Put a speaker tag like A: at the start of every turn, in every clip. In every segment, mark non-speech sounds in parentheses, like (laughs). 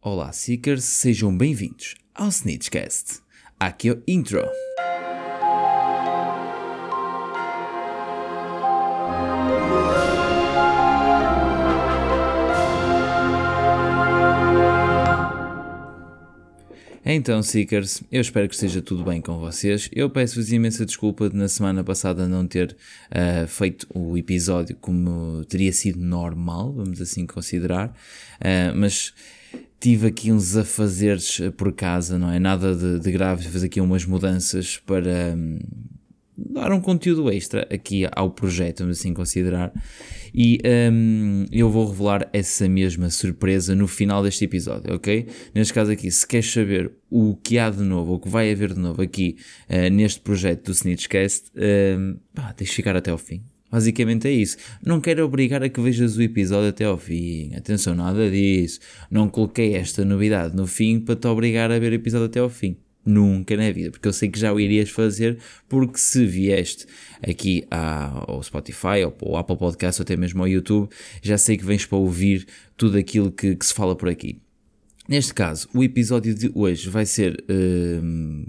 A: Olá, Seekers, sejam bem-vindos ao Snitchcast. Aqui é o intro. Então, Seekers, eu espero que esteja tudo bem com vocês. Eu peço-vos imensa desculpa de na semana passada não ter uh, feito o episódio como teria sido normal, vamos assim considerar, uh, mas tive aqui uns afazeres por casa, não é? Nada de, de grave, fiz aqui umas mudanças para. Um, dar um conteúdo extra aqui ao projeto, vamos assim considerar. E um, eu vou revelar essa mesma surpresa no final deste episódio, ok? Neste caso aqui, se queres saber o que há de novo, o que vai haver de novo aqui uh, neste projeto do Snitchcast, um, pá, deixa ficar até ao fim. Basicamente é isso. Não quero obrigar a que vejas o episódio até ao fim. Atenção, nada disso. Não coloquei esta novidade no fim para te obrigar a ver o episódio até ao fim. Nunca na vida, porque eu sei que já o irias fazer, porque se vieste aqui ao Spotify, ou ao Apple Podcast, ou até mesmo ao YouTube, já sei que vens para ouvir tudo aquilo que, que se fala por aqui. Neste caso, o episódio de hoje vai ser uh,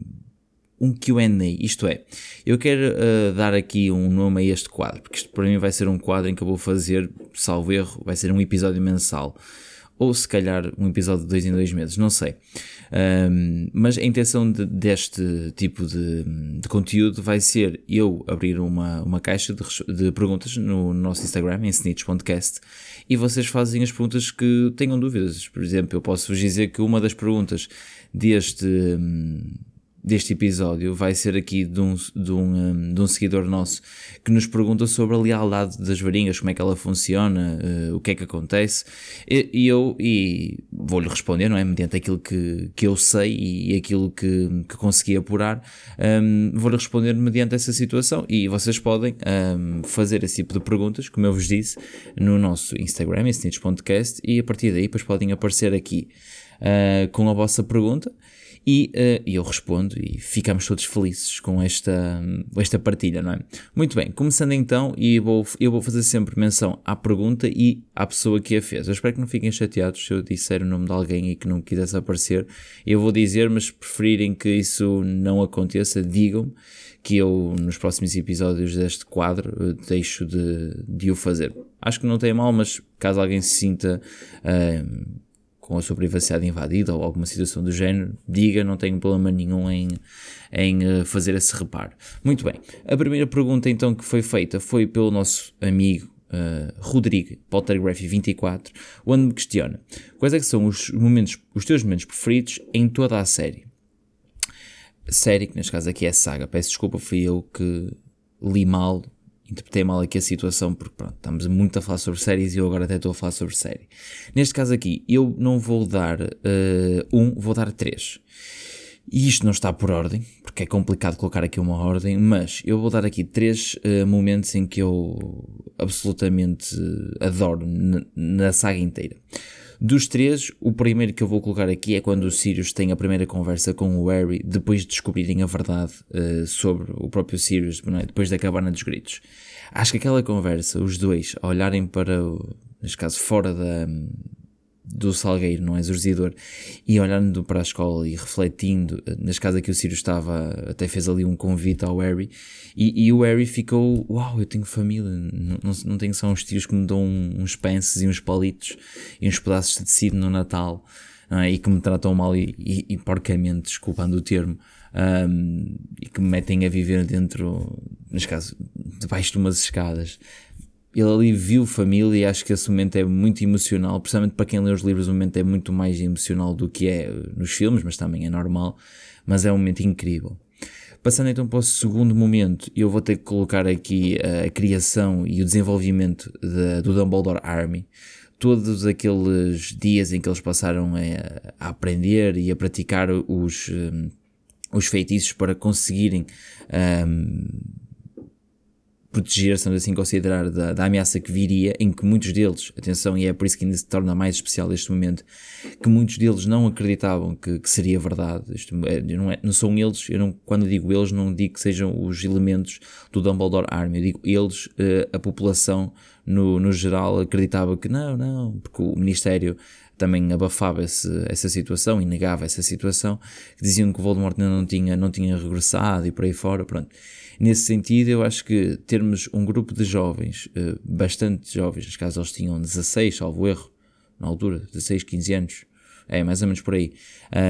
A: um QA, isto é, eu quero uh, dar aqui um nome a este quadro, porque isto para mim vai ser um quadro em que eu vou fazer, salvo erro, vai ser um episódio mensal ou se calhar um episódio de dois em dois meses, não sei. Um, mas a intenção de, deste tipo de, de, conteúdo vai ser eu abrir uma, uma caixa de, de perguntas no nosso Instagram, em snitch.cast, e vocês fazem as perguntas que tenham dúvidas. Por exemplo, eu posso vos dizer que uma das perguntas deste deste episódio vai ser aqui de um, de, um, hum, de um seguidor nosso que nos pergunta sobre a lealdade das varinhas, como é que ela funciona, uh, o que é que acontece, e, e eu e vou-lhe responder, não é? Mediante aquilo que, que eu sei e, aquilo que, que consegui apurar, um, vou-lhe responder mediante essa situação. E vocês podem um, fazer esse tipo de perguntas, como eu vos disse, no nosso Instagram, snitch.cast, e a partir daí depois podem aparecer aqui uh, com a vossa pergunta e uh, eu respondo e ficamos todos felizes com esta, esta partilha, não é? Muito bem, começando então, e vou, eu vou fazer sempre menção à pergunta e à pessoa que a fez. Eu espero que não fiquem chateados se eu disser o nome de alguém e que não quisesse aparecer. Eu vou dizer, mas preferirem que isso não aconteça, digam-me que eu nos próximos episódios deste quadro eh, deixo de, de o fazer. Acho que não tem mal, mas caso alguém se sinta. Uh, com a sua privacidade invadida ou alguma situação do género, diga, não tenho problema nenhum em, em eh, fazer esse reparo. Muito bem, a primeira pergunta então que foi feita foi pelo nosso amigo uh, Rodrigo Poltergraphy24, onde me questiona quais é que são os momentos, os teus momentos preferidos em toda a série. Série, que neste caso aqui é saga, peço desculpa, fui eu que li mal interpretei mal aqui a situação, porque pronto, estamos muito a falar sobre séries e eu agora até estou a falar sobre série. Neste caso aqui, eu não vou dar uh, um, vou dar três. E isto não está por ordem, porque é complicado colocar aqui uma ordem, mas eu vou dar aqui três uh, momentos em que eu absolutamente adoro na saga inteira. Dos três, o primeiro que eu vou colocar aqui é quando o Sirius tem a primeira conversa com o Harry, depois de descobrirem a verdade uh, sobre o próprio Sirius, é? depois da cabana dos gritos. Acho que aquela conversa, os dois, a olharem para, o, neste caso, fora da, do Salgueiro, não é? Exorcizador, e olhando para a escola e refletindo, nas casas que o Sirius estava, até fez ali um convite ao Harry, e, e o Harry ficou: Uau, eu tenho família, não, não, não tenho só uns tios que me dão uns pences e uns palitos e uns pedaços de tecido no Natal, é? e que me tratam mal e, e, e porcamente, desculpando o termo. Um, e que me metem a viver dentro, neste caso, debaixo de umas escadas ele ali viu família e acho que esse momento é muito emocional, principalmente para quem lê os livros, o momento é muito mais emocional do que é nos filmes, mas também é normal, mas é um momento incrível. Passando então para o segundo momento, eu vou ter que colocar aqui a, a criação e o desenvolvimento de, do Dumbledore Army. Todos aqueles dias em que eles passaram a, a aprender e a praticar os, os feitiços para conseguirem um, proteger, estamos assim considerar, da, da, ameaça que viria, em que muitos deles, atenção, e é por isso que ainda se torna mais especial este momento, que muitos deles não acreditavam que, que seria verdade. Isto é, não, é, não são eles, eu não, quando digo eles, não digo que sejam os elementos do Dumbledore Army, eu digo eles, uh, a população no, no geral acreditava que não, não, porque o Ministério também abafava esse, essa situação e negava essa situação, diziam que o Voldemort não tinha, não tinha regressado e por aí fora, pronto. Nesse sentido, eu acho que termos um grupo de jovens, eh, bastante jovens, neste caso eles tinham 16, salvo erro, na altura, 16, 15 anos, é mais ou menos por aí,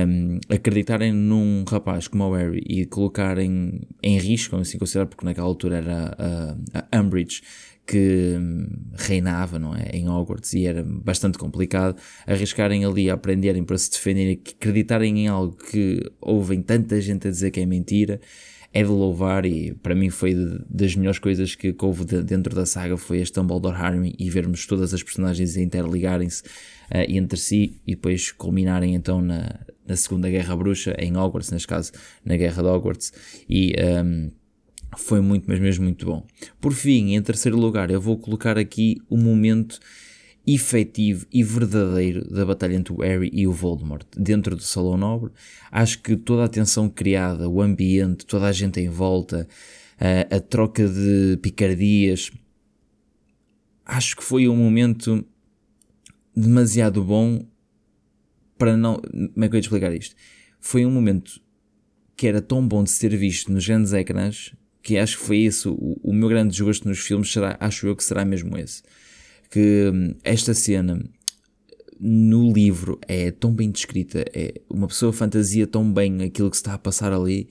A: um, acreditarem num rapaz como o Harry e colocarem em risco, assim considerar, porque naquela altura era a, a Umbridge que hum, reinava não é, em Hogwarts e era bastante complicado arriscarem ali a aprenderem para se defenderem, acreditarem em algo que ouvem tanta gente a dizer que é mentira é de louvar e para mim foi das melhores coisas que, houve de, dentro da saga foi este Dumbledore Army e vermos todas as personagens interligarem-se uh, entre si e depois culminarem então na, na Segunda Guerra Bruxa em Hogwarts, neste caso na Guerra de Hogwarts e um, foi muito, mas mesmo muito bom. Por fim, em terceiro lugar, eu vou colocar aqui o momento efetivo e verdadeiro da batalha entre o Harry e o Voldemort dentro do Salão Nobre. Acho que toda a tensão criada, o ambiente, toda a gente em volta, a, a troca de picardias, acho que foi um momento demasiado bom para não. Como é que eu ia explicar isto? Foi um momento que era tão bom de ser visto nos grandes ecrãs que acho que foi isso. O, o meu grande desgosto nos filmes será, acho eu que será mesmo esse que hum, esta cena no livro é tão bem descrita, é uma pessoa fantasia tão bem aquilo que se está a passar ali,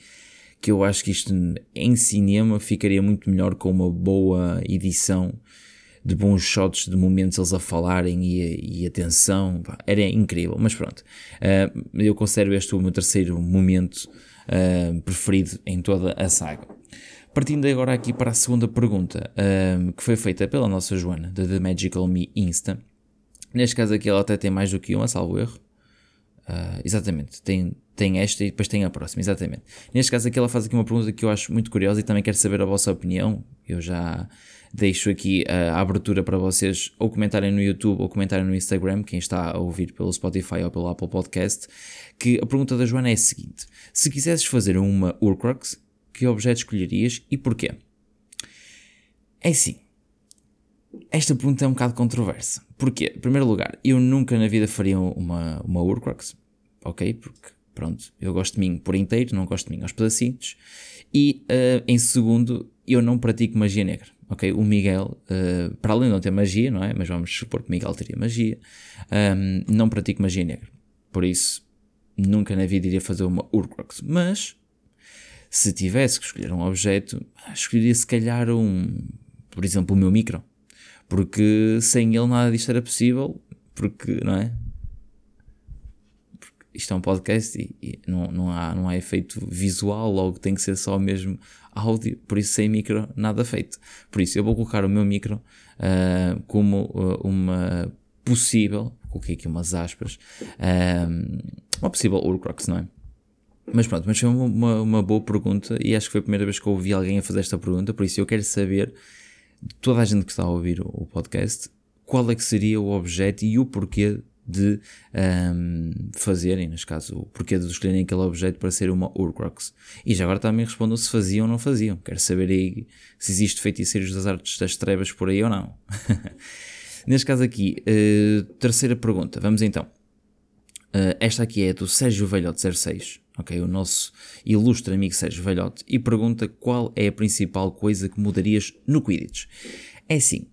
A: que eu acho que isto em cinema ficaria muito melhor com uma boa edição de bons shots de momentos eles a falarem e, e a tensão, era incrível, mas pronto, uh, eu considero este o meu terceiro momento uh, preferido em toda a saga. Partindo agora aqui para a segunda pergunta, um, que foi feita pela nossa Joana, da The Magical Me Insta. Neste caso aqui ela até tem mais do que uma, salvo erro. Uh, exatamente, tem, tem esta e depois tem a próxima, exatamente. Neste caso aqui ela faz aqui uma pergunta que eu acho muito curiosa e também quero saber a vossa opinião. Eu já deixo aqui a abertura para vocês ou comentarem no YouTube ou comentarem no Instagram, quem está a ouvir pelo Spotify ou pelo Apple Podcast, que a pergunta da Joana é a seguinte. Se quisesses fazer uma Urcrux, que objeto escolherias e porquê? É assim. Esta pergunta é um bocado controversa. Porquê? Em primeiro lugar, eu nunca na vida faria uma, uma Urcrux, ok? Porque, pronto, eu gosto de mim por inteiro, não gosto de mim aos pedacinhos. E, uh, em segundo, eu não pratico magia negra, ok? O Miguel, uh, para além de não ter magia, não é? Mas vamos supor que Miguel teria magia, um, ehm, não pratico magia negra. Por isso, nunca na vida iria fazer uma Urcrux. Mas, se tivesse que escolher um objeto, escolheria se calhar um, por exemplo, o meu micro. Porque sem ele nada disto era possível, porque, não é? Porque isto é um podcast e, e, não, não, há, não há efeito visual, logo tem que ser só mesmo áudio, por isso sem micro nada feito. Por isso eu vou colocar o meu micro uh, como uh, uma possível, coloquei aqui umas aspas, uh, uma possível Urcrox, não é? Mas pronto, mas foi uma, uma, boa pergunta e acho que foi a primeira vez que eu ouvi alguém a fazer esta pergunta, por isso eu quero saber de toda a gente que está a ouvir o, podcast qual é que seria o objeto e o porquê de um, fazerem, neste caso, o porquê de escolherem aquele objeto para ser uma Urcrux. E já agora também respondam se faziam ou não faziam. Quero saber aí se existe feiticeiros das artes das trevas por aí ou não. (laughs) neste caso aqui, uh, terceira pergunta. Vamos então. Uh, esta aqui é do Sérgio Velhote 06 ok? O nosso ilustre amigo Sérgio Velhote, e pergunta qual é a principal coisa que mudarias no Quidditch. É assim,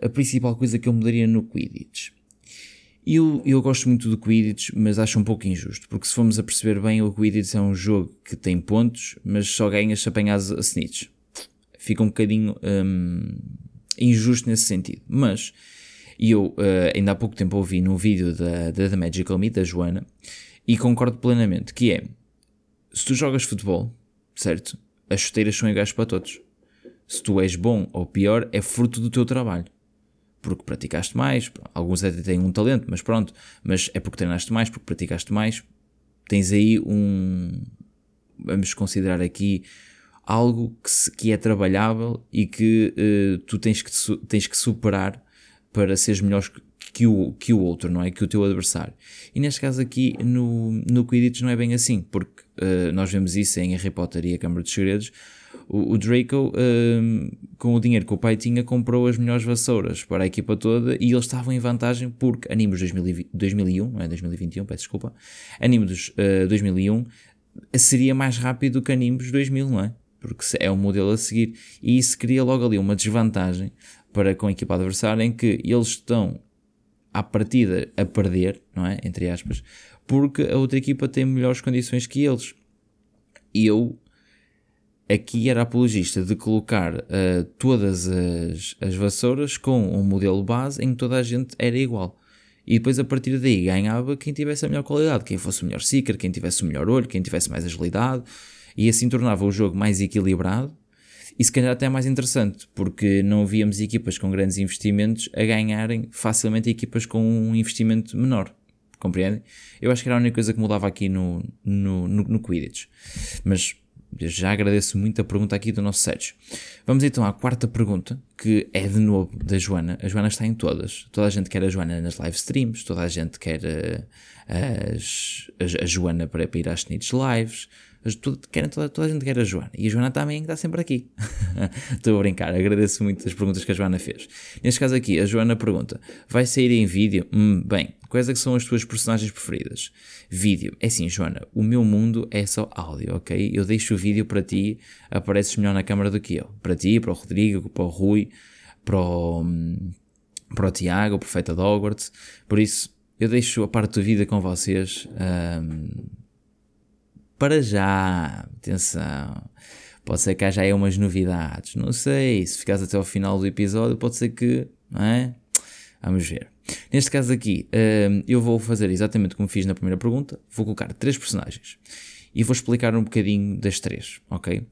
A: a principal coisa que eu mudaria no Quidditch. Eu, eu gosto muito do Quidditch, mas acho um pouco injusto, porque se formos a perceber bem, o Quidditch é um jogo que tem pontos, mas só ganhas se apanhas a snitch. Fica um bocadinho hum, injusto nesse sentido. Mas eu uh, ainda há pouco tempo ouvi num vídeo da, da The Magical Me, da Joana, e concordo plenamente, que é se tu jogas futebol, certo? As chuteiras são iguais para todos. Se tu és bom ou pior, é fruto do teu trabalho. Porque praticaste mais, alguns até têm um talento, mas pronto, mas é porque treinaste mais, porque praticaste mais. Tens aí um. Vamos considerar aqui algo que, se, que é trabalhável e que uh, tu tens que, tens que superar para seres melhor que o, que o outro, não é? Que o teu adversário. E neste caso aqui no, no Quidditch não é bem assim, porque uh, nós vemos isso em Harry Potter e a Câmara dos Segredos. O, o Draco, uh, com o dinheiro que o pai tinha, comprou as melhores vassouras para a equipa toda e eles estavam em vantagem porque Animos 2020, 2001, não é 2021, peço desculpa, Animos uh, 2001 seria mais rápido que Animos 2000, não é? Porque é o modelo a seguir. E isso cria logo ali uma desvantagem para com a equipa adversária em que eles estão à partida a perder, não é? Entre aspas, porque a outra equipa tem melhores condições que eles. E eu aqui era apologista de colocar uh, todas as, as vassouras com um modelo base em que toda a gente era igual. E depois a partir daí ganhava quem tivesse a melhor qualidade, quem fosse o melhor seeker, quem tivesse o melhor olho, quem tivesse mais agilidade, e assim tornava o jogo mais equilibrado e se calhar até mais interessante, porque não víamos equipas com grandes investimentos a ganharem facilmente equipas com um investimento menor. Compreendem? Eu acho que era a única coisa que mudava aqui no, no, no, no Quidditch. Mas já agradeço muito a pergunta aqui do nosso Sérgio. Vamos então à quarta pergunta, que é de novo da Joana. A Joana está em todas. Toda a gente quer a Joana nas live streams, toda a gente quer a, eh, as, a, a Joana para, para ir às Snitch Lives, querem, toda, toda a gente quer a Joana. E a Joana também está sempre aqui. (laughs) Estou a brincar, agradeço muito as perguntas que a Joana fez. Neste caso aqui, a Joana pergunta: vai sair em vídeo? Hum, bem, quais é que são as tuas personagens preferidas? Vídeo. É assim, Joana, o meu mundo é só áudio, ok? Eu deixo o vídeo para ti, apareces melhor na câmara do que eu. Para ti, para o Rodrigo, para o Rui, para o, hum, para o Tiago, o Profeta de Hogwarts. Por isso, eu deixo a parte da vida com vocês. Um, para já, atenção, pode ser que haja aí umas novidades, não sei, se ficares até ao final do episódio, pode ser que, não é? Vamos ver. Neste caso aqui, hum, eu vou fazer exatamente como fiz na primeira pergunta, vou colocar três personagens e vou explicar um bocadinho das três, ok?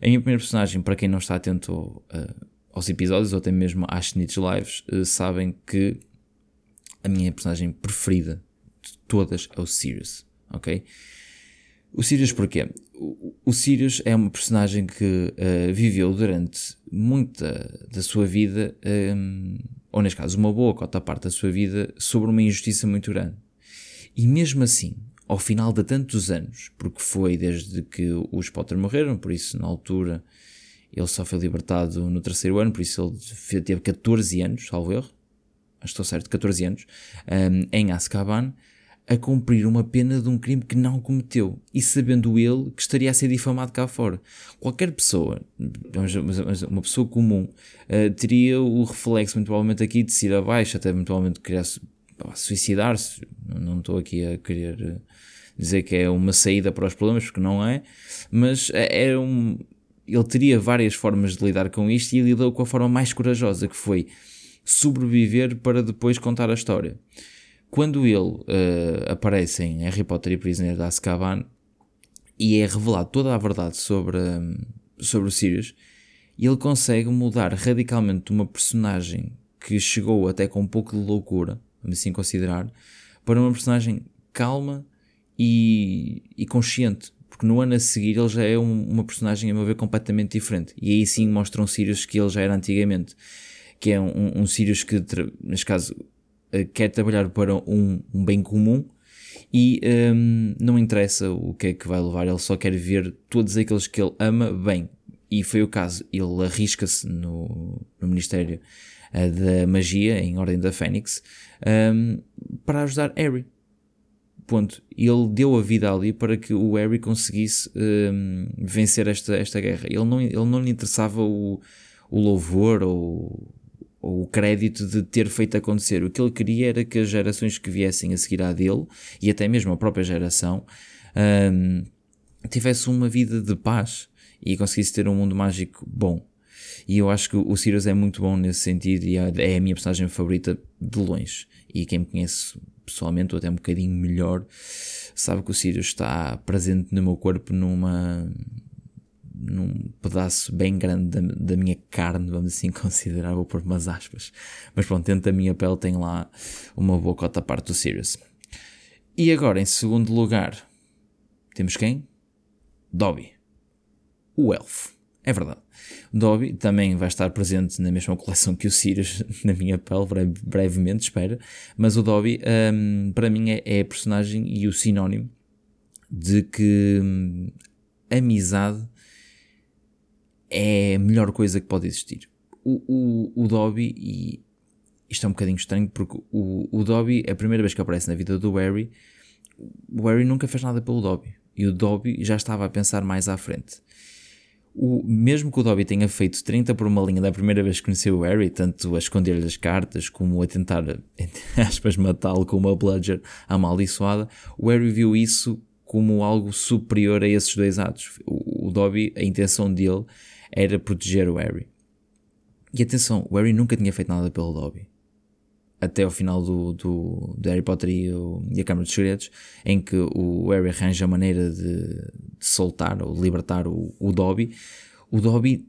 A: A minha primeira personagem, para quem não está atento uh, aos episódios ou até mesmo às Snitch Lives, uh, sabem que a minha personagem preferida de todas é o Sirius, ok? O Sirius porquê? O, o Sirius é uma personagem que uh, viveu durante muita da sua vida, um, ehm, ou neste caso uma boa cota parte da sua vida, sobre uma injustiça muito grande. E mesmo assim, ao final de tantos anos, porque foi desde que os Potter morreram, por isso na altura ele só foi libertado no terceiro ano, por isso ele teve 14 anos, salvo erro, estou certo, 14 anos, um, ehm, em Azkaban, a cumprir uma pena de um crime que não cometeu e sabendo ele que estaria a ser difamado cá fora. Qualquer pessoa, uma pessoa comum, uh, teria o reflexo, muito provavelmente, aqui de se abaixo, até eventualmente querer suicidar-se. Não estou aqui a querer eh, dizer que é uma saída para os problemas, porque não é, mas é, é um. Ele teria várias formas de lidar com isto e lidou com a forma mais corajosa, que foi sobreviver para depois contar a história quando ele uh, aparece em Harry Potter e Prisioneiro de Azkaban e é revelado toda a verdade sobre, um, sobre o Sirius, ele consegue mudar radicalmente uma personagem que chegou até com um pouco de loucura, vamos assim considerar, para uma personagem calma e, e consciente. Porque no ano a seguir ele já é um, uma personagem, a meu ver, completamente diferente. E aí sim mostra um Sirius que ele já era antigamente. Que é um, um Sirius que, neste caso, eh, quer trabalhar para um, um bem comum e um, não interessa o que é que vai levar, ele só quer ver todos aqueles que ele ama bem. E foi o caso, ele arrisca-se no, no Ministério uh, da Magia, em Ordem da Fênix, um, para ajudar Harry. Ponto. Ele deu a vida ali para que o Harry conseguisse um, vencer esta, esta guerra. Ele não, ele não lhe interessava o, o louvor ou ou o crédito de ter feito acontecer. O que ele queria era que as gerações que viessem a seguir à dele, e até mesmo a própria geração, um, tivesse uma vida de paz e conseguisse ter um mundo mágico bom. E eu acho que o Sirius é muito bom nesse sentido e é, é a minha personagem favorita de longe. E quem me conhece pessoalmente, ou até um bocadinho melhor, sabe que o Sirius está presente no meu corpo numa, num pedaço bem grande da, da, minha carne, vamos assim (laughs) considerar, vou pôr umas aspas. Mas pronto, dentro da minha pele tem lá uma boa cota parte do Sirius. E agora, em segundo lugar, temos quem? Dobby. O elfo. É verdade. Dobby também vai estar presente na mesma coleção que o Sirius, (laughs) na minha pele, breve, brevemente, espero. Mas o Dobby, um, para mim, é, é, a personagem e o sinónimo de que hum, amizade é a melhor coisa que pode existir. O, o, o Dobby, e isto é um bocadinho estranho, porque o, o Dobby, a primeira vez que aparece na vida do Harry, o Harry nunca fez nada pelo Dobby. E o Dobby já estava a pensar mais à frente. O, mesmo que o Dobby tenha feito 30 por uma linha da primeira vez que conheceu o Harry, tanto a esconder-lhe as cartas como a tentar, entre (laughs) aspas, matá-lo com uma bludger amaldiçoada, o Harry viu isso como algo superior a esses dois atos. O, o Dobby, a intenção dele era proteger o Harry. E atenção, o Harry nunca tinha feito nada pelo Dobby até ao final do, do, do Harry Potter e, o, e, a Câmara dos Segredos, em que o Harry arranja a maneira de, de soltar ou libertar o, o, Dobby, o Dobby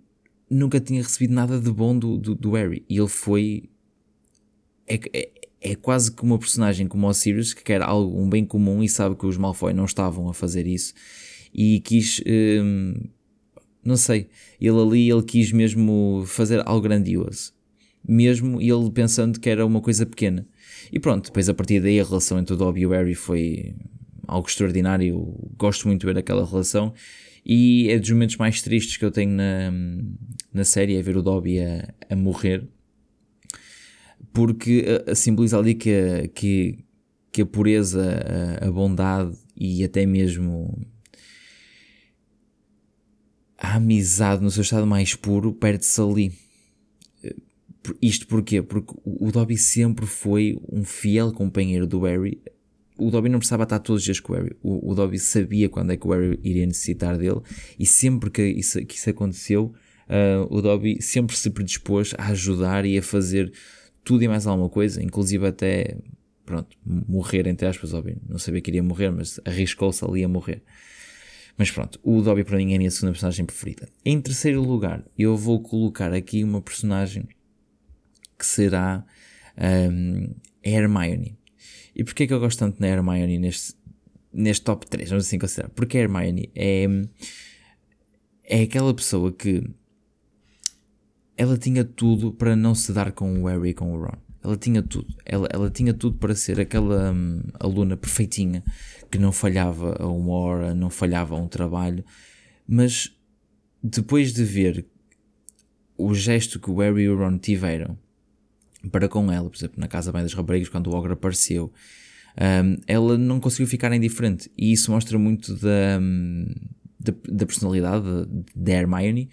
A: nunca tinha recebido nada de bom do, do, do Harry e ele foi. É, é, é, quase que uma personagem como o Sirius que quer algo, um bem comum e sabe que os Malfoy não estavam a fazer isso e quis. Hum, não sei, ele ali ele quis mesmo fazer algo grandioso mesmo ele pensando que era uma coisa pequena. E pronto, depois a partir daí a relação entre o Dobby e o Harry foi algo extraordinário. Eu gosto muito de ver aquela relação e é dos momentos mais tristes que eu tenho na, na série é ver o Dobby a, a morrer porque a, a simboliza ali que que, que a pureza, a, a bondade e até mesmo a amizade no seu estado mais puro perde-se ali isto porquê? Porque o Dobby sempre foi um fiel companheiro do Harry. O Dobby não precisava estar todos os dias com o Harry. O, o Dobby sabia quando é que o Harry iria necessitar dele e sempre que isso, que isso aconteceu, uh, o Dobby sempre se predispôs a ajudar e a fazer tudo e mais alguma coisa, inclusive até, pronto, morrer, entre aspas, Dobby. Não sabia que iria morrer, mas arriscou-se ali a morrer. Mas pronto, o Dobby para mim é a minha segunda personagem preferida. Em terceiro lugar, eu vou colocar aqui uma personagem que será um, a Hermione. E porquê que eu gosto tanto da Hermione neste, neste top 3? Vamos assim considerar. Porque a Hermione é, é aquela pessoa que ela tinha tudo para não se dar com o Harry e com o Ron. Ela tinha tudo. Ela, ela tinha tudo para ser aquela hum, aluna perfeitinha que não falhava a uma hora, não falhava a um trabalho. Mas depois de ver o gesto que o Harry e o Ron tiveram para com ela, por exemplo, na Casa Bem das Raparigas, quando o Ogre apareceu, um, ela não conseguiu ficar indiferente. E isso mostra muito da, um, da, da, personalidade da Hermione,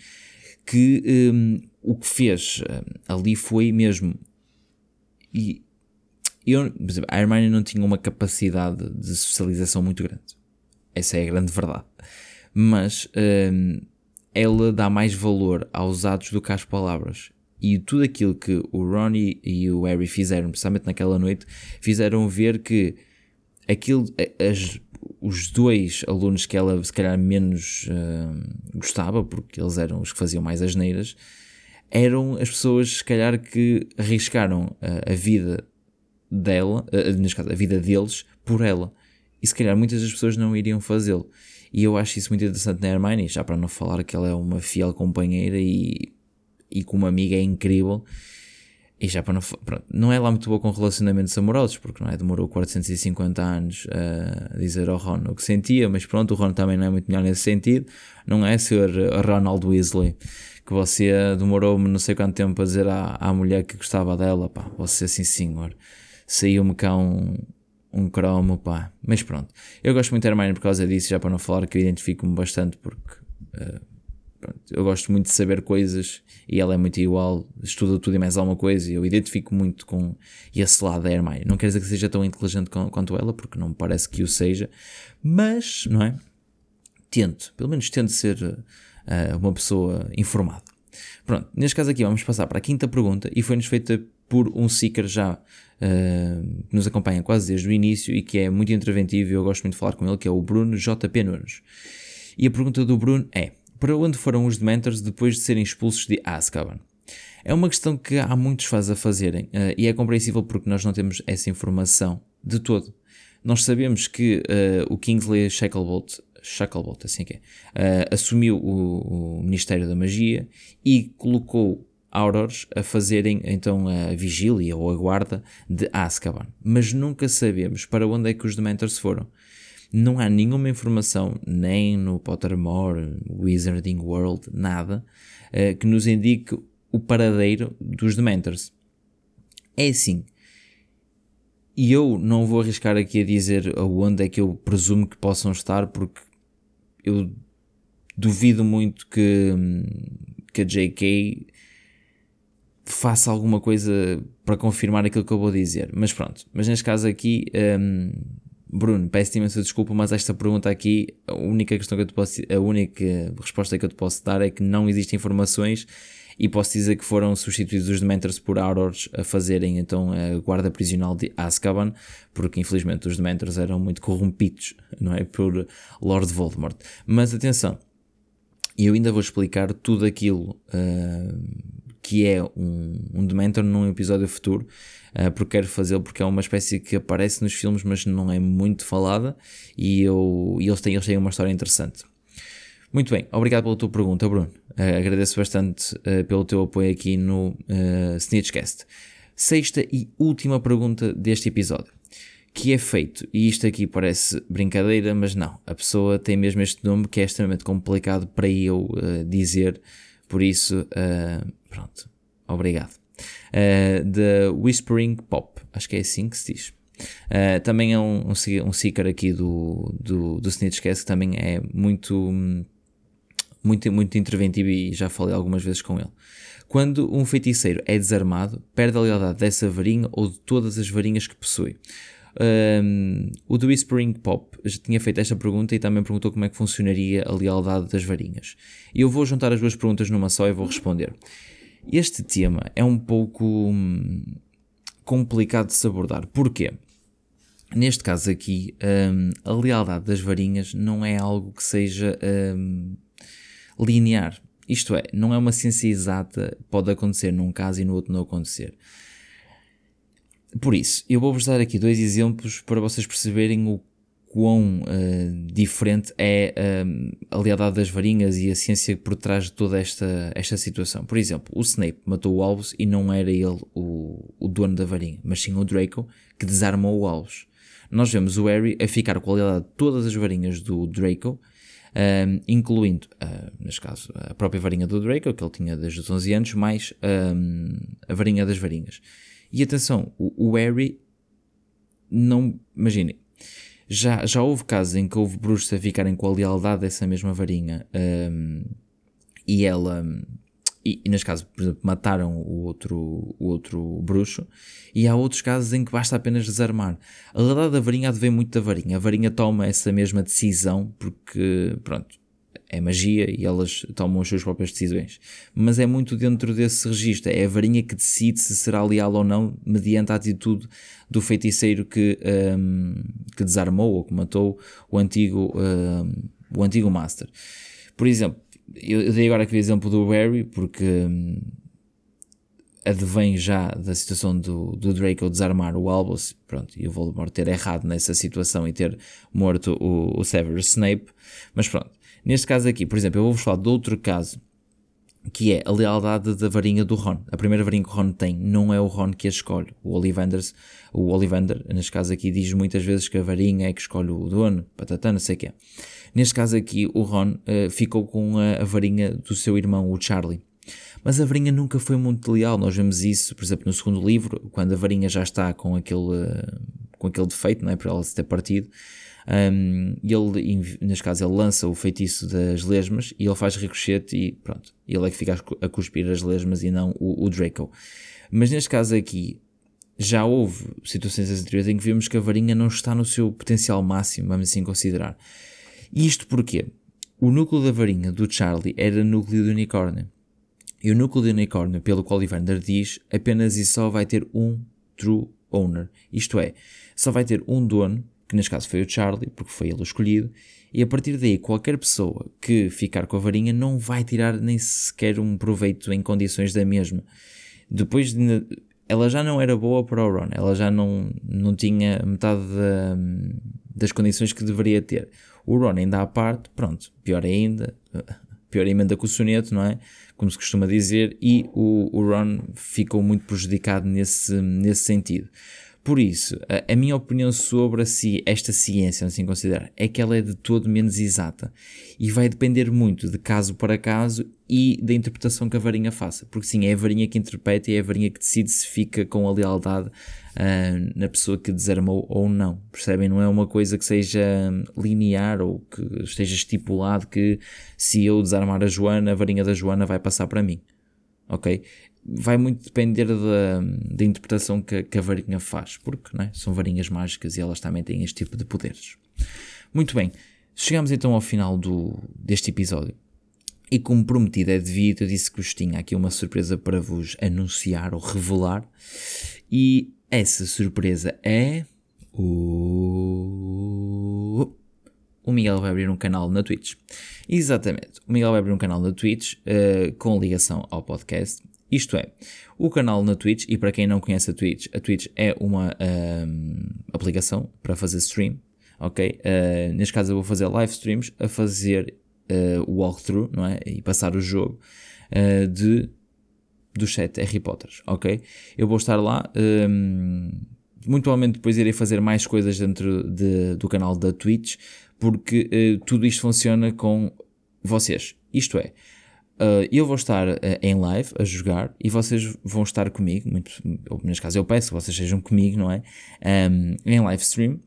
A: que um, o que fez ali foi mesmo. E eu, a Hermione não tinha uma capacidade de socialização muito grande. Essa é a grande verdade. Mas ela dá mais valor aos atos do que às palavras e tudo aquilo que o Ronnie e o Harry fizeram, precisamente naquela noite, fizeram ver que aquilo, as, os dois alunos que ela se calhar menos uh, gostava, porque eles eram os que faziam mais asneiras, eram as pessoas se calhar que arriscaram a vida dela, uh, neste caso, a vida deles, por ela. E se calhar muitas das pessoas não iriam fazê-lo. E eu acho isso muito interessante na Hermione, já para não falar que ela é uma fiel companheira e e como amiga é incrível. E já para não, pronto, não é lá muito boa com relacionamentos amorosos, porque não é? Demorou 450 anos a dizer ao Ron o que sentia, mas pronto, o Ron também não é muito melhor nesse sentido, não é, Sr. Ronald Weasley? Que você demorou não sei quanto tempo a dizer à, à mulher que gostava dela, pá, você sim senhor, saiu-me cá um, um cromo, pá, mas pronto. Eu gosto muito da Hermione por causa disso, já para não falar que eu identifico-me bastante, porque. Uh, Pronto, eu gosto muito de saber coisas e ela é muito igual, estuda tudo e mais alguma coisa e eu identifico muito com esse lado da Hermione. Não quer dizer que seja tão inteligente quanto ela, porque não me parece que o seja, mas, não é? Tento, pelo menos tento ser uh, uma pessoa informada. Pronto, neste caso aqui vamos passar para a quinta pergunta e foi-nos feita por um seeker já uh, que nos acompanha quase desde o início e que é muito interventivo e eu gosto muito de falar com ele, que é o Bruno JP Nunes. E a pergunta do Bruno é: para onde foram os Dementors depois de serem expulsos de Azkaban? É uma questão que há muitos fãs a fazerem uh, e é compreensível porque nós não temos essa informação de todo. Nós sabemos que uh, o Kingsley Shacklebolt Shacklebolt, assim que é, uh, assumiu o, o, Ministério da Magia e colocou Aurors a fazerem então a vigília ou a guarda de Azkaban. Mas nunca sabemos para onde é que os Dementors foram. Não há nenhuma informação, nem no Pottermore, Wizarding World, nada, uh, que nos indique o paradeiro dos Dementors. É assim, e eu não vou arriscar aqui a dizer aonde é que eu presumo que possam estar, porque eu duvido muito que, que a JK faça alguma coisa para confirmar aquilo que eu vou dizer. Mas pronto, mas neste caso aqui, um, Bruno, peço-te imensa desculpa, mas esta pergunta aqui, a única questão que eu te posso, a única resposta que eu te posso dar é que não existem informações e posso dizer que foram substituídos os Dementors por Aurors a fazerem então a guarda prisional de Azkaban, porque infelizmente os Dementors eram muito corrompidos, não é, por Lord Voldemort. Mas atenção, eu ainda vou explicar tudo aquilo uh, que é um, um Dementor num episódio futuro, uh, porque quero fazê-lo porque é uma espécie que aparece nos filmes, mas não é muito falada e, eu, e eles, têm, eles têm uma história interessante. Muito bem, obrigado pela tua pergunta, Bruno. Uh, agradeço bastante uh, pelo teu apoio aqui no uh, Snitchcast. Sexta e última pergunta deste episódio. Que é feito, e isto aqui parece brincadeira, mas não, a pessoa tem mesmo este nome que é extremamente complicado para eu uh, dizer, por isso, pronto, obrigado. The Whispering Pop, acho que é assim que se diz. Uh, também é um, um, um seeker aqui do, do, do Snitchcast que também é muito. Muito, muito interventivo e já falei algumas vezes com ele. Quando um feiticeiro é desarmado, perde a lealdade dessa varinha ou de todas as varinhas que possui. Um, o The Whispering Pop já tinha feito esta pergunta e também perguntou como é que funcionaria a lealdade das varinhas. Eu vou juntar as duas perguntas numa só e vou responder. Este tema é um pouco hum, complicado de se abordar. Porquê? Neste caso aqui, um, a lealdade das varinhas não é algo que seja um, linear. Isto é, não é uma ciência exata, pode acontecer num caso e no outro não acontecer. Por isso, eu vou-vos dar aqui dois exemplos para vocês perceberem o quão uh, diferente é uh, a lealdade das varinhas e a ciência por trás de toda esta, esta situação. Por exemplo, o Snape matou o Albus e não era ele o, o dono da varinha, mas sim o Draco que desarmou o Albus. Nós vemos o Harry a ficar com a lealdade de todas as varinhas do Draco um, incluindo, uh, neste caso, a própria varinha do Draco, que ele tinha desde os 11 anos, mais a varinha das varinhas. E atenção, o, o Harry, não, imaginem, já, já houve casos em que houve bruxos a ficarem com a lealdade dessa mesma varinha um, e ela e, e neste caso, por exemplo, mataram o outro, o outro bruxo, e há outros casos em que basta apenas desarmar. A verdade da varinha advém muito da varinha. A varinha toma essa mesma decisão porque, pronto, é magia e elas tomam as suas próprias decisões. Mas é muito dentro desse registro. É a varinha que decide se será leal ou não, mediante a atitude do feiticeiro que, um, que desarmou ou que matou o antigo, um, o antigo Master. Por exemplo, eu, dei agora aqui o exemplo do Harry, porque hum, advém já da situação do, do Draco desarmar o Albus, pronto, e o Voldemort ter errado nessa situação e ter morto o, o Severus Snape, mas pronto. Neste caso aqui, por exemplo, eu vou-vos falar de outro caso, que é a lealdade da varinha do Ron. A primeira varinha que o Ron tem não é o Ron que a escolhe. O Ollivander, o Ollivander, neste caso aqui, diz muitas vezes que a varinha é que escolhe o dono, patatã, não sei o que é. Neste caso aqui, o Ron uh, ficou com a, a, varinha do seu irmão, o Charlie. Mas a varinha nunca foi muito leal. Nós vemos isso, por exemplo, no segundo livro, quando a varinha já está com aquele, uh, com aquele defeito, não é? Por ela se ter partido. Um, ele, neste caso, ele lança o feitiço das lesmas e ele faz ricochete e pronto. Ele é que fica a cuspir as lesmas e não o, o Draco. Mas neste caso aqui, já houve situações anteriores em que vimos que a varinha não está no seu potencial máximo, vamos assim considerar. E isto porquê? O núcleo da varinha do Charlie era núcleo de unicórnio. E o núcleo de unicórnio, pelo qual Evander diz, apenas e só vai ter um true owner. Isto é, só vai ter um dono, que neste caso foi o Charlie, porque foi ele o escolhido, e a partir daí qualquer pessoa que ficar com a varinha não vai tirar nem sequer um proveito em condições da mesma. Depois de ela já não era boa para o Ron, ela já não, não tinha metade da, das condições que deveria ter. O Ron ainda à parte, pronto, pior ainda, (laughs) pior emenda com o soneto, não é? Como se costuma dizer, e o, o Ron ficou muito prejudicado nesse, nesse sentido. Por isso, a, a, minha opinião sobre a, esta ciência, assim considerar, é que ela é de todo menos exata e vai depender muito de caso para caso e da interpretação que a varinha faça. Porque sim, é a varinha que interpreta e é a varinha que decide se fica com a lealdade uh, na pessoa que desarmou ou não. Percebem? Não é uma coisa que seja linear ou que esteja estipulado que se eu desarmar a Joana, a varinha da Joana vai passar para mim. Ok? Vai muito depender da, da interpretação que, que, a varinha faz, porque é? são varinhas mágicas e elas também têm este tipo de poderes. Muito bem, chegamos então ao final do, deste episódio. E como prometido é devido, eu disse que vos tinha aqui uma surpresa para vos anunciar ou revelar. E essa surpresa é. O. O Miguel vai abrir um canal na Twitch. Exatamente. O Miguel vai abrir um canal na Twitch uh, com ligação ao podcast isto é, o canal na Twitch, e para quem não conhece a Twitch, a Twitch é uma um, aplicação para fazer stream, ok? Uh, neste caso eu vou fazer live streams a fazer uh, o walkthrough, não é? E passar o jogo uh, de, do set Harry Potter, ok? Eu vou estar lá, um, muito provavelmente depois irei fazer mais coisas dentro de, do canal da Twitch, porque tudo isto funciona com vocês. Isto é, Uh, eu vou estar uh, em live a jogar e vocês vão estar comigo, muito, ou neste caso eu peço que vocês sejam comigo, não é? Um, em live stream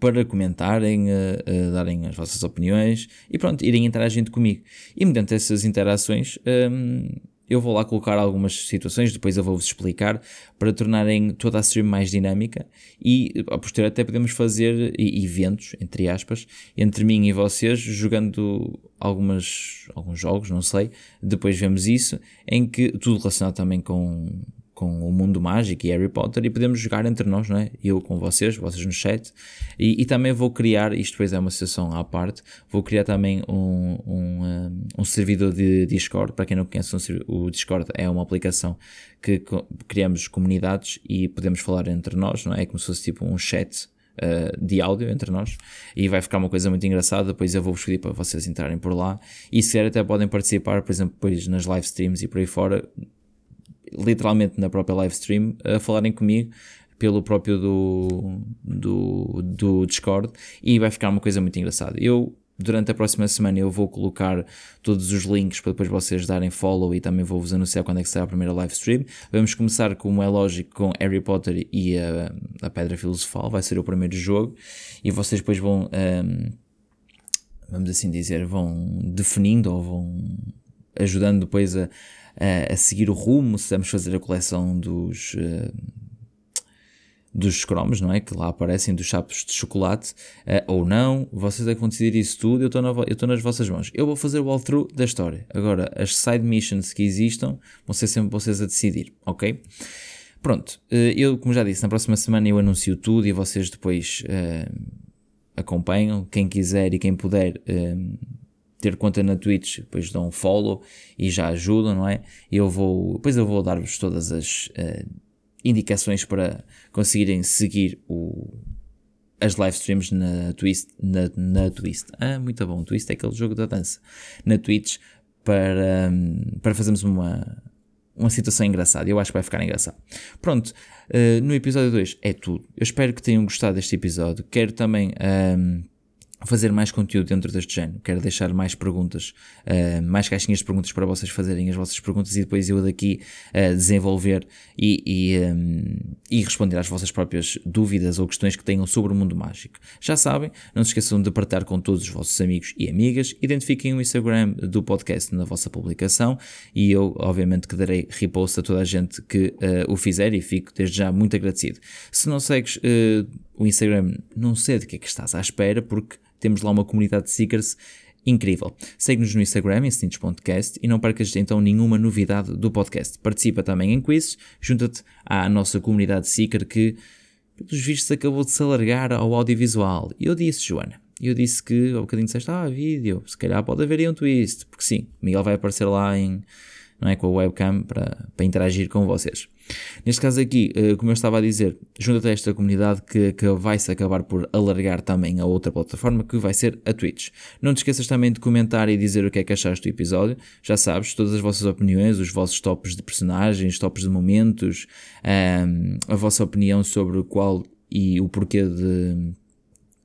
A: para comentarem, uh, darem as vossas opiniões e pronto, irem interagindo comigo. E mediante essas interações, um, eu vou lá colocar algumas situações, depois eu vou-vos explicar, para tornarem toda a stream mais dinâmica e a posterior até podemos fazer eventos, entre aspas, entre mim e vocês, jogando algumas, alguns jogos, não sei, depois vemos isso, em que tudo relacionado também com, com o mundo mágico e Harry Potter e podemos jogar entre nós, não é? Eu com vocês, vocês no chat. E, e também vou criar, isto depois é uma sessão à parte, vou criar também um, um, um servidor de Discord. Para quem não conhece, o Discord é uma aplicação que criamos comunidades e podemos falar entre nós, não é? É como se fosse tipo um chat Uh, de áudio entre nós e vai ficar uma coisa muito engraçada. Depois eu vou-vos pedir para vocês entrarem por lá e se quer até podem participar, por exemplo, depois nas live streams e por aí fora literalmente na própria live stream, a falarem comigo pelo próprio do, do, do Discord e vai ficar uma coisa muito engraçada. Eu durante a próxima semana eu vou colocar todos os links para depois vocês darem follow e também vou-vos anunciar quando é que será a primeira live stream. Vamos começar, como é lógico, com Harry Potter e a, a Pedra Filosofal, vai ser o primeiro jogo, e vocês depois vão, um, vamos assim dizer, vão definindo ou vão ajudando depois a a, a seguir o rumo, se vamos fazer a coleção dos, uh, dos cromos, não é? Que lá aparecem, dos chapos de chocolate, uh, ou não, vocês é que vão decidir isso tudo, eu estou nas vossas mãos. Eu vou fazer o walkthrough da história. Agora, as side missions que existam, vão ser sempre vocês a decidir, ok? Pronto, uh, eu, como já disse, na próxima semana eu anuncio tudo e vocês depois acompanham. Quem quiser e quem puder ter conta na Twitch, depois dão um follow e já ajudam, não é? Eu vou, depois eu vou dar-vos todas as uh, indicações para conseguirem seguir o, as live streams na Twist, na, na Twist. Ah, muito bom, Twist é aquele jogo da dança. Na Twitch para, um, para fazermos uma, uma situação engraçada. Eu acho que vai ficar engraçado. Pronto, uh, no episódio 2 é tudo. Eu espero que tenham gostado deste episódio. Quero também. Um, fazer mais conteúdo dentro deste género. Quero deixar mais perguntas, uh, mais caixinhas de perguntas para vocês fazerem as vossas perguntas e depois eu daqui uh, desenvolver e, e, um, e, responder às vossas próprias dúvidas ou questões que tenham sobre o mundo mágico. Já sabem, não se esqueçam de partilhar com todos os vossos amigos e amigas. Identifiquem o Instagram do podcast na vossa publicação e eu, obviamente, que darei repost a toda a gente que uh, o fizer e fico desde já muito agradecido. Se não segues o Instagram, não sei de que é que estás à espera, porque temos lá uma comunidade de Seekers incrível. Segue-nos no Instagram, Instintos.cast, e não percas então nenhuma novidade do podcast. Participa também em quizzes, junta-te à nossa comunidade Seeker que, pelos vistos, acabou de se alargar ao audiovisual. E eu disse, Joana, eu disse que, ao bocadinho disseste, ah, vídeo, se calhar pode haver aí um twist, porque sim, Miguel vai aparecer lá em, não é, com a webcam para, para interagir com vocês. Neste caso aqui, uh, como eu estava a dizer, junta-te a esta comunidade que, que vai-se acabar por alargar também a outra plataforma que vai ser a Twitch. Não te esqueças também de comentar e dizer o que é que achaste do episódio. Já sabes, todas as vossas opiniões, os vossos tops de personagens, tops de momentos, um, ehm, a vossa opinião sobre qual e o porquê de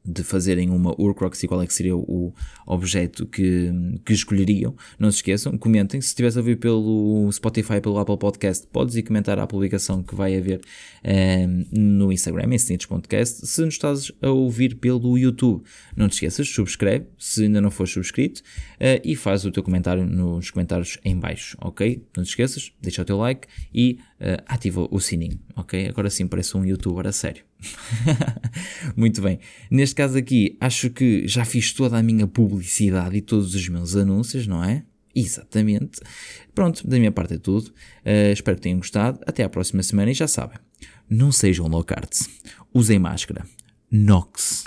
A: de fazerem uma Urcrox e qual é que seria o objeto que, que escolheriam. Não se esqueçam, comentem. Se estiveres a ouvir pelo Spotify, pelo Apple Podcast, podes ir comentar a publicação que vai haver ehm, no Instagram, em Podcast. Se nos estás a ouvir pelo YouTube, não te esqueças, subscreve, se ainda não for subscrito, uh, e faz o teu comentário nos comentários em baixo, ok? Não te esqueças, deixa o teu like e uh, ativa o sininho, ok? Agora sim parece um youtuber a sério. (laughs) Muito bem. Neste caso aqui, acho que já fiz toda a minha publicidade e todos os meus anúncios, não é? Exatamente. Pronto, da minha parte é tudo. Uh, espero que tenham gostado. Até à próxima semana e já sabem, não sejam low cards. Usem máscara. Nox.